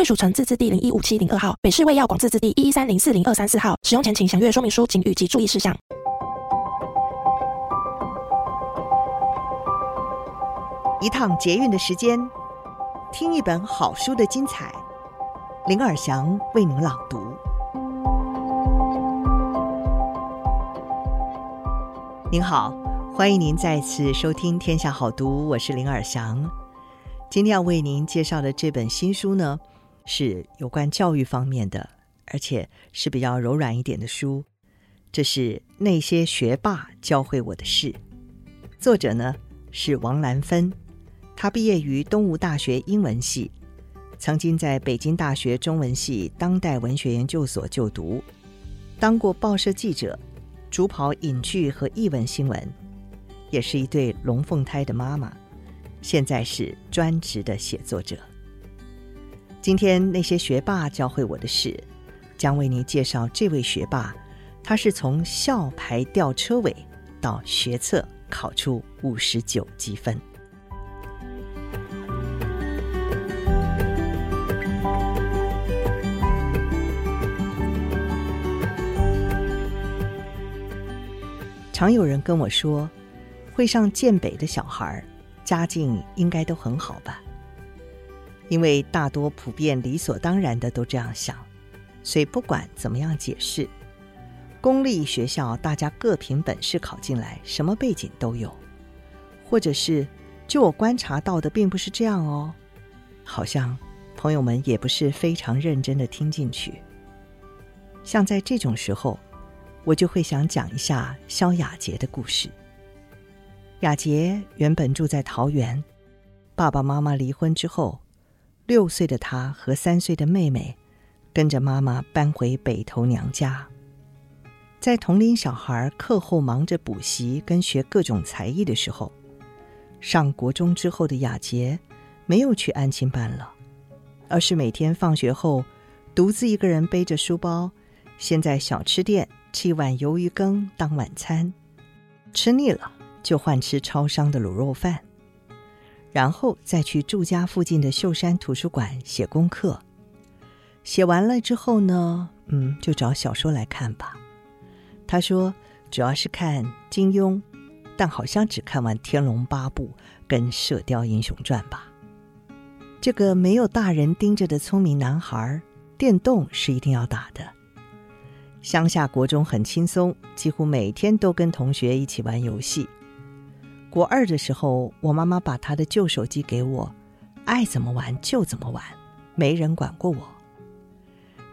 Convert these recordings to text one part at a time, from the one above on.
贵属城自治地零一五七零二号，北市卫药广自治地一一三零四零二三四号。使用前请详阅说明书、警语及注意事项。一趟捷运的时间，听一本好书的精彩。林尔祥为您朗读。您好，欢迎您再次收听《天下好读》，我是林尔祥。今天要为您介绍的这本新书呢，是有关教育方面的，而且是比较柔软一点的书。这是那些学霸教会我的事，作者呢是王兰芬，她毕业于东吴大学英文系，曾经在北京大学中文系当代文学研究所就读，当过报社记者，主跑影剧和译文新闻，也是一对龙凤胎的妈妈，现在是专职的写作者。今天那些学霸教会我的事，将为您介绍这位学霸。他是从校牌吊车尾到学测考出五十九积分。常有人跟我说，会上建北的小孩，家境应该都很好吧？因为大多普遍理所当然的都这样想，所以不管怎么样解释，公立学校大家各凭本事考进来，什么背景都有，或者是就我观察到的并不是这样哦，好像朋友们也不是非常认真的听进去。像在这种时候，我就会想讲一下萧亚杰的故事。亚杰原本住在桃园，爸爸妈妈离婚之后。六岁的他和三岁的妹妹跟着妈妈搬回北投娘家，在同龄小孩课后忙着补习跟学各种才艺的时候，上国中之后的雅杰没有去安亲班了，而是每天放学后独自一个人背着书包，先在小吃店吃一碗鱿鱼羹当晚餐，吃腻了就换吃超商的卤肉饭。然后再去住家附近的秀山图书馆写功课，写完了之后呢，嗯，就找小说来看吧。他说主要是看金庸，但好像只看完《天龙八部》跟《射雕英雄传》吧。这个没有大人盯着的聪明男孩，电动是一定要打的。乡下国中很轻松，几乎每天都跟同学一起玩游戏。国二的时候，我妈妈把她的旧手机给我，爱怎么玩就怎么玩，没人管过我。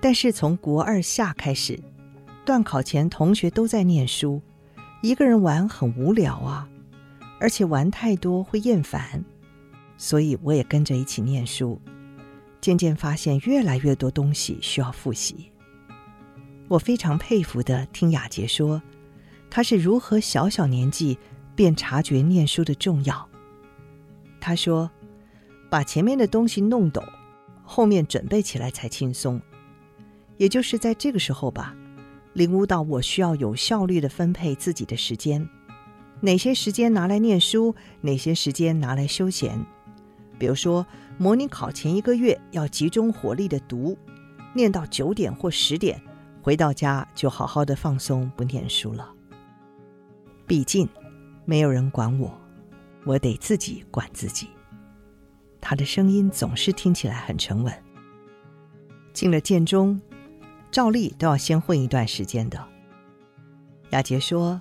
但是从国二下开始，段考前同学都在念书，一个人玩很无聊啊，而且玩太多会厌烦，所以我也跟着一起念书。渐渐发现越来越多东西需要复习。我非常佩服的听雅杰说，他是如何小小年纪。便察觉念书的重要。他说：“把前面的东西弄懂，后面准备起来才轻松。”也就是在这个时候吧，领悟到我需要有效率地分配自己的时间，哪些时间拿来念书，哪些时间拿来休闲。比如说，模拟考前一个月要集中火力地读，念到九点或十点，回到家就好好的放松，不念书了。毕竟。没有人管我，我得自己管自己。他的声音总是听起来很沉稳。进了建中，照例都要先混一段时间的。亚杰说，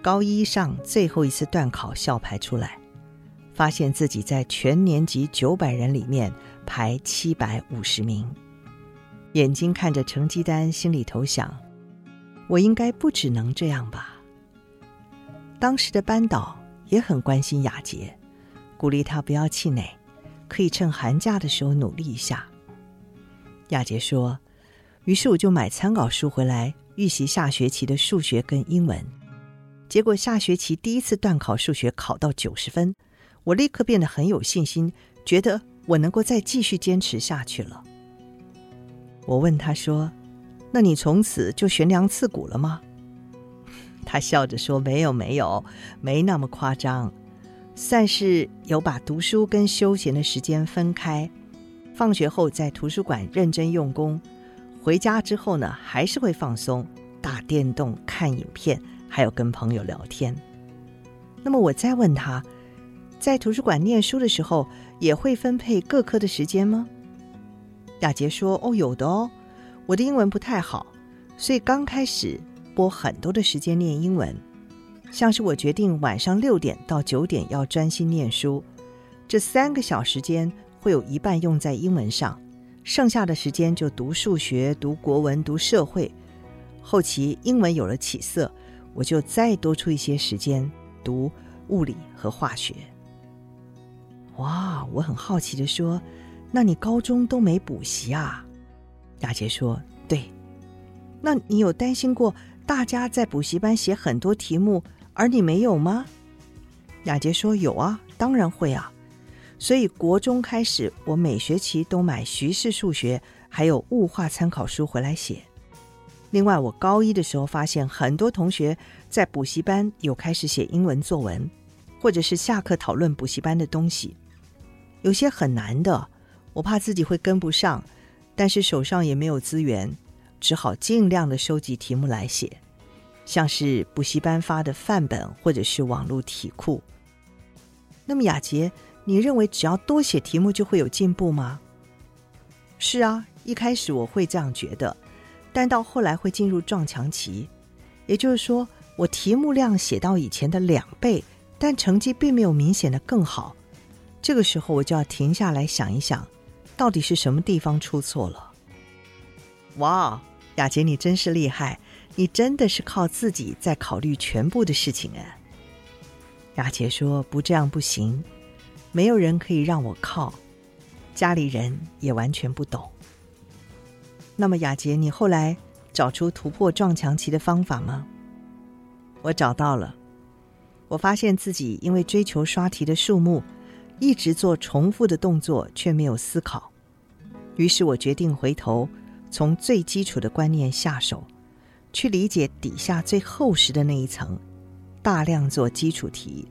高一上最后一次段考校排出来，发现自己在全年级九百人里面排七百五十名，眼睛看着成绩单，心里头想：我应该不只能这样吧。当时的班导也很关心亚杰，鼓励他不要气馁，可以趁寒假的时候努力一下。雅洁说：“于是我就买参考书回来预习下学期的数学跟英文。结果下学期第一次段考数学考到九十分，我立刻变得很有信心，觉得我能够再继续坚持下去了。”我问他说：“那你从此就悬梁刺股了吗？”他笑着说：“没有，没有，没那么夸张，算是有把读书跟休闲的时间分开。放学后在图书馆认真用功，回家之后呢，还是会放松，打电动、看影片，还有跟朋友聊天。那么我再问他，在图书馆念书的时候，也会分配各科的时间吗？”雅洁说：“哦，有的哦，我的英文不太好，所以刚开始。”拨很多的时间念英文，像是我决定晚上六点到九点要专心念书，这三个小时间会有一半用在英文上，剩下的时间就读数学、读国文、读社会。后期英文有了起色，我就再多出一些时间读物理和化学。哇，我很好奇地说：“那你高中都没补习啊？”雅洁说：“对。”那你有担心过？大家在补习班写很多题目，而你没有吗？雅洁说：“有啊，当然会啊。所以国中开始，我每学期都买徐氏数学还有物化参考书回来写。另外，我高一的时候发现很多同学在补习班有开始写英文作文，或者是下课讨论补习班的东西，有些很难的，我怕自己会跟不上，但是手上也没有资源。”只好尽量的收集题目来写，像是补习班发的范本或者是网络题库。那么雅洁，你认为只要多写题目就会有进步吗？是啊，一开始我会这样觉得，但到后来会进入撞墙期，也就是说，我题目量写到以前的两倍，但成绩并没有明显的更好。这个时候我就要停下来想一想，到底是什么地方出错了？哇！雅洁，你真是厉害！你真的是靠自己在考虑全部的事情哎。雅洁说：“不这样不行，没有人可以让我靠，家里人也完全不懂。”那么雅洁，你后来找出突破撞墙期的方法吗？我找到了。我发现自己因为追求刷题的数目，一直做重复的动作，却没有思考。于是我决定回头。从最基础的观念下手，去理解底下最厚实的那一层，大量做基础题，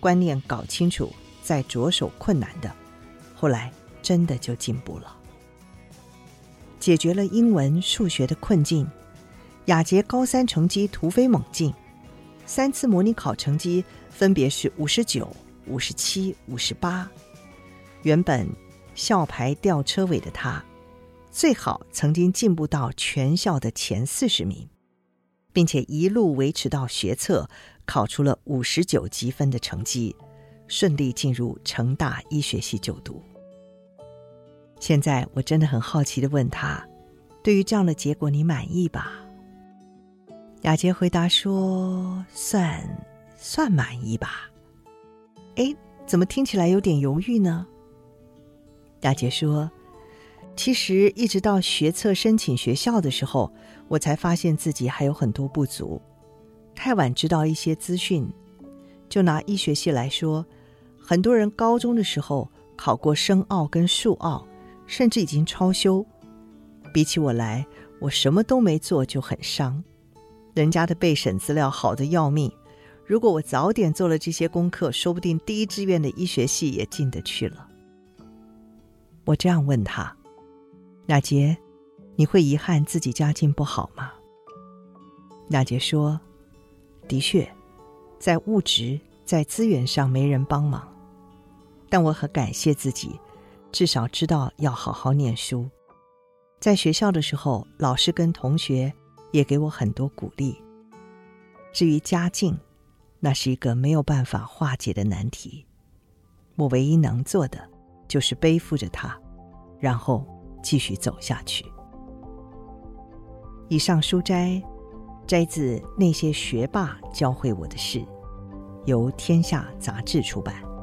观念搞清楚，再着手困难的，后来真的就进步了，解决了英文、数学的困境。雅洁高三成绩突飞猛进，三次模拟考成绩分别是五十九、五十七、五十八，原本校牌吊车尾的他。最好曾经进步到全校的前四十名，并且一路维持到学测，考出了五十九级分的成绩，顺利进入成大医学系就读。现在我真的很好奇的问他：“对于这样的结果，你满意吧？”雅洁回答说：“算算满意吧。”哎，怎么听起来有点犹豫呢？雅洁说。其实，一直到学测申请学校的时候，我才发现自己还有很多不足。太晚知道一些资讯，就拿医学系来说，很多人高中的时候考过生奥跟数奥，甚至已经超修。比起我来，我什么都没做就很伤。人家的备审资料好的要命，如果我早点做了这些功课，说不定第一志愿的医学系也进得去了。我这样问他。雅洁，你会遗憾自己家境不好吗？雅洁说：“的确，在物质、在资源上没人帮忙，但我很感谢自己，至少知道要好好念书。在学校的时候，老师跟同学也给我很多鼓励。至于家境，那是一个没有办法化解的难题。我唯一能做的，就是背负着它，然后。”继续走下去。以上书摘摘自《那些学霸教会我的事》，由天下杂志出版。